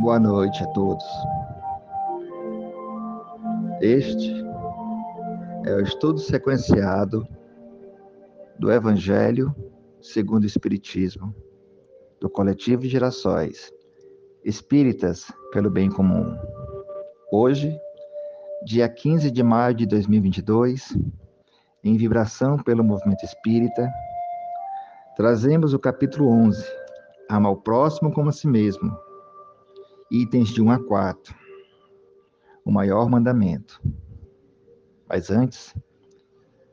Boa noite a todos. Este é o estudo sequenciado do Evangelho segundo o Espiritismo, do Coletivo Gerações, Espíritas pelo Bem Comum. Hoje, dia 15 de maio de 2022, em vibração pelo movimento espírita, trazemos o capítulo 11, Ama o próximo como a si mesmo, itens de 1 a 4, o maior mandamento. Mas antes,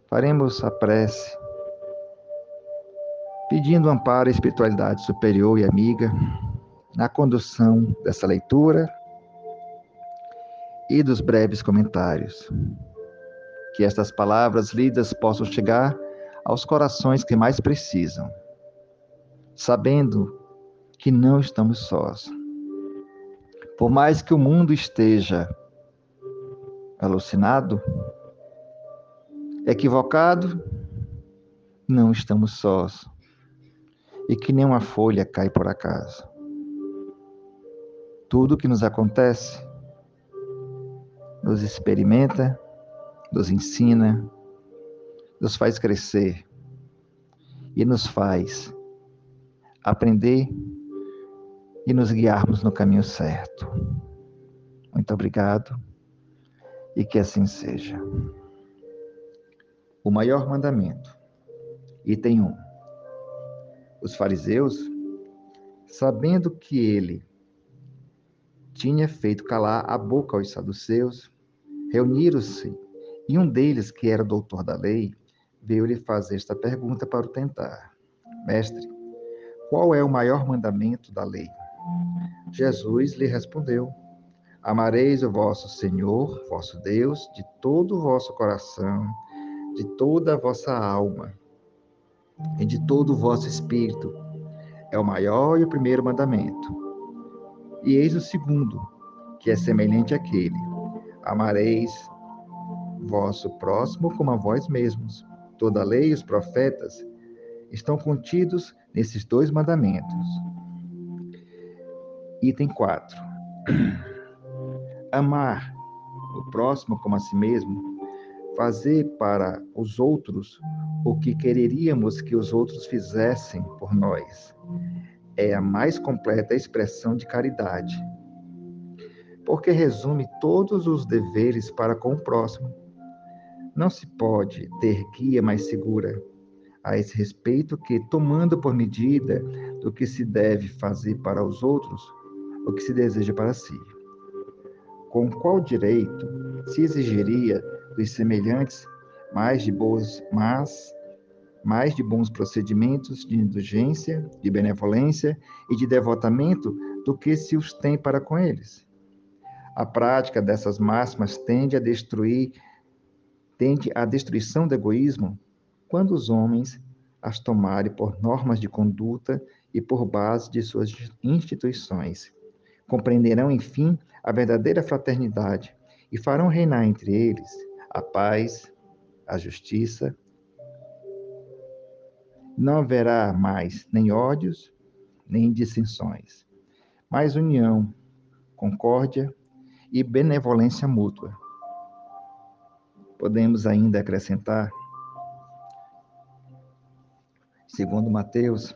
faremos a prece, pedindo amparo à espiritualidade superior e amiga na condução dessa leitura e dos breves comentários. Que estas palavras lidas possam chegar aos corações que mais precisam, sabendo que não estamos sós. Por mais que o mundo esteja alucinado, equivocado, não estamos sós. E que nenhuma folha cai por acaso. Tudo que nos acontece nos experimenta, nos ensina, nos faz crescer e nos faz aprender e nos guiarmos no caminho certo. Muito obrigado e que assim seja. O maior mandamento, item 1. Os fariseus, sabendo que ele tinha feito calar a boca aos saduceus, reuniram-se e um deles, que era doutor da lei, veio lhe fazer esta pergunta para o tentar: Mestre, qual é o maior mandamento da lei? Jesus lhe respondeu: Amareis o vosso Senhor, vosso Deus, de todo o vosso coração, de toda a vossa alma e de todo o vosso espírito. É o maior e o primeiro mandamento. E eis o segundo, que é semelhante àquele: Amareis vosso próximo como a vós mesmos. Toda a lei e os profetas estão contidos nesses dois mandamentos. Item 4. Amar o próximo como a si mesmo, fazer para os outros o que quereríamos que os outros fizessem por nós, é a mais completa expressão de caridade, porque resume todos os deveres para com o próximo. Não se pode ter guia mais segura a esse respeito que, tomando por medida do que se deve fazer para os outros, o que se deseja para si. Com qual direito se exigiria dos semelhantes mais de boas, mas mais de bons procedimentos de indulgência, de benevolência e de devotamento do que se os tem para com eles? A prática dessas máximas tende a destruir tende à destruição do egoísmo quando os homens as tomarem por normas de conduta e por base de suas instituições compreenderão, enfim, a verdadeira fraternidade e farão reinar entre eles a paz, a justiça. Não haverá mais nem ódios, nem dissensões, mas união, concórdia e benevolência mútua. Podemos ainda acrescentar, segundo Mateus,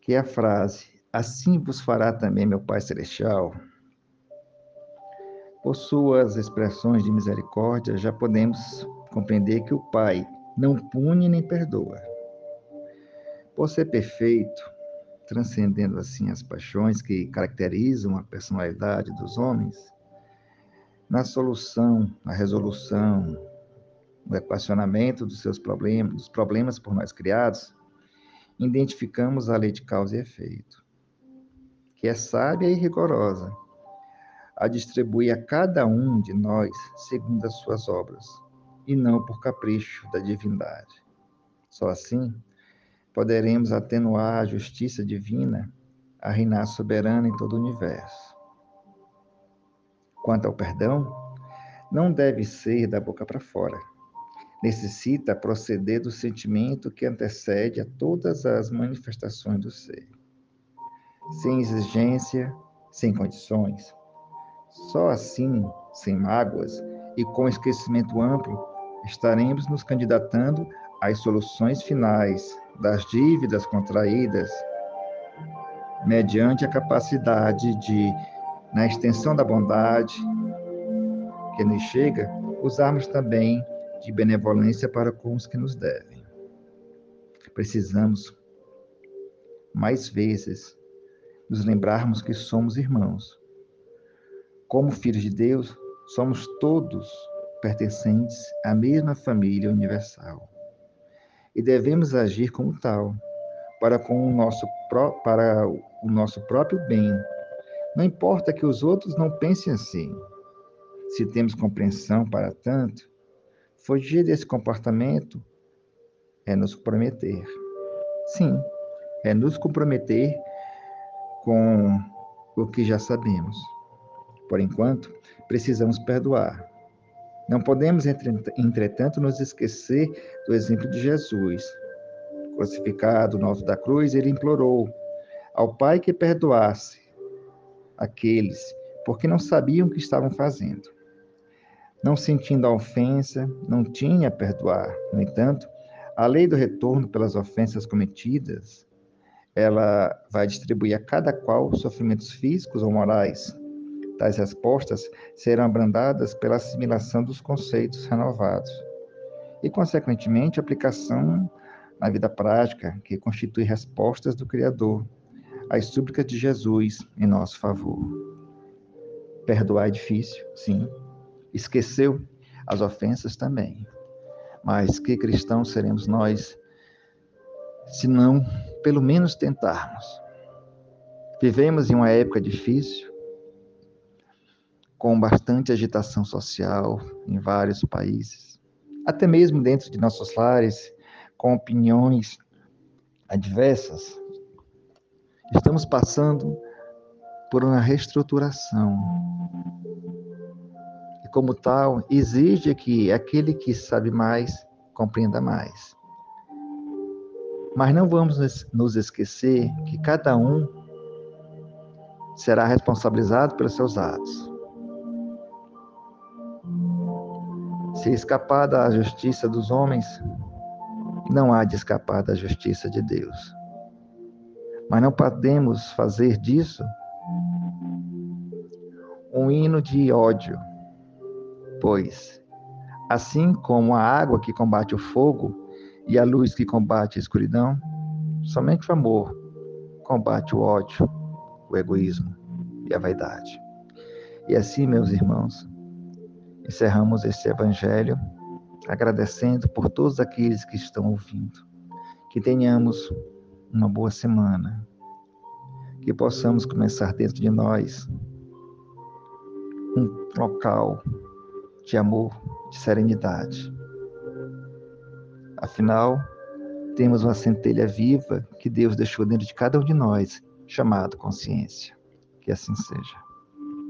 que a frase assim vos fará também meu Pai Celestial. Por suas expressões de misericórdia, já podemos compreender que o Pai não pune nem perdoa. Por ser perfeito, transcendendo assim as paixões que caracterizam a personalidade dos homens, na solução, na resolução, no equacionamento dos seus problemas, dos problemas por nós criados, identificamos a lei de causa e efeito que é sábia e rigorosa, a distribuir a cada um de nós segundo as suas obras, e não por capricho da divindade. Só assim poderemos atenuar a justiça divina a reinar soberana em todo o universo. Quanto ao perdão, não deve ser da boca para fora. Necessita proceder do sentimento que antecede a todas as manifestações do ser. Sem exigência, sem condições. Só assim, sem mágoas e com esquecimento amplo, estaremos nos candidatando às soluções finais das dívidas contraídas, mediante a capacidade de, na extensão da bondade que nos chega, usarmos também de benevolência para com os que nos devem. Precisamos, mais vezes, nos lembrarmos que somos irmãos. Como filhos de Deus, somos todos pertencentes à mesma família universal. E devemos agir como tal, para, com o nosso, para o nosso próprio bem. Não importa que os outros não pensem assim. Se temos compreensão para tanto, fugir desse comportamento é nos comprometer. Sim, é nos comprometer com o que já sabemos. Por enquanto, precisamos perdoar. Não podemos, entretanto, nos esquecer do exemplo de Jesus. Crucificado no alto da cruz, ele implorou ao Pai que perdoasse aqueles, porque não sabiam o que estavam fazendo. Não sentindo a ofensa, não tinha a perdoar. No entanto, a lei do retorno pelas ofensas cometidas, ela vai distribuir a cada qual sofrimentos físicos ou morais, Tais respostas serão abrandadas pela assimilação dos conceitos renovados e, consequentemente, aplicação na vida prática, que constitui respostas do Criador às súplicas de Jesus em nosso favor. Perdoar é difícil, sim. Esqueceu as ofensas também. Mas que cristãos seremos nós se não, pelo menos, tentarmos? Vivemos em uma época difícil, com bastante agitação social em vários países, até mesmo dentro de nossos lares, com opiniões adversas. Estamos passando por uma reestruturação. E, como tal, exige que aquele que sabe mais compreenda mais. Mas não vamos nos esquecer que cada um será responsabilizado pelos seus atos. Se escapar da justiça dos homens, não há de escapar da justiça de Deus. Mas não podemos fazer disso um hino de ódio, pois, assim como a água que combate o fogo e a luz que combate a escuridão, somente o amor combate o ódio, o egoísmo e a vaidade. E assim, meus irmãos, encerramos este evangelho agradecendo por todos aqueles que estão ouvindo. Que tenhamos uma boa semana. Que possamos começar dentro de nós um local de amor, de serenidade. Afinal, temos uma centelha viva que Deus deixou dentro de cada um de nós, chamado consciência. Que assim seja.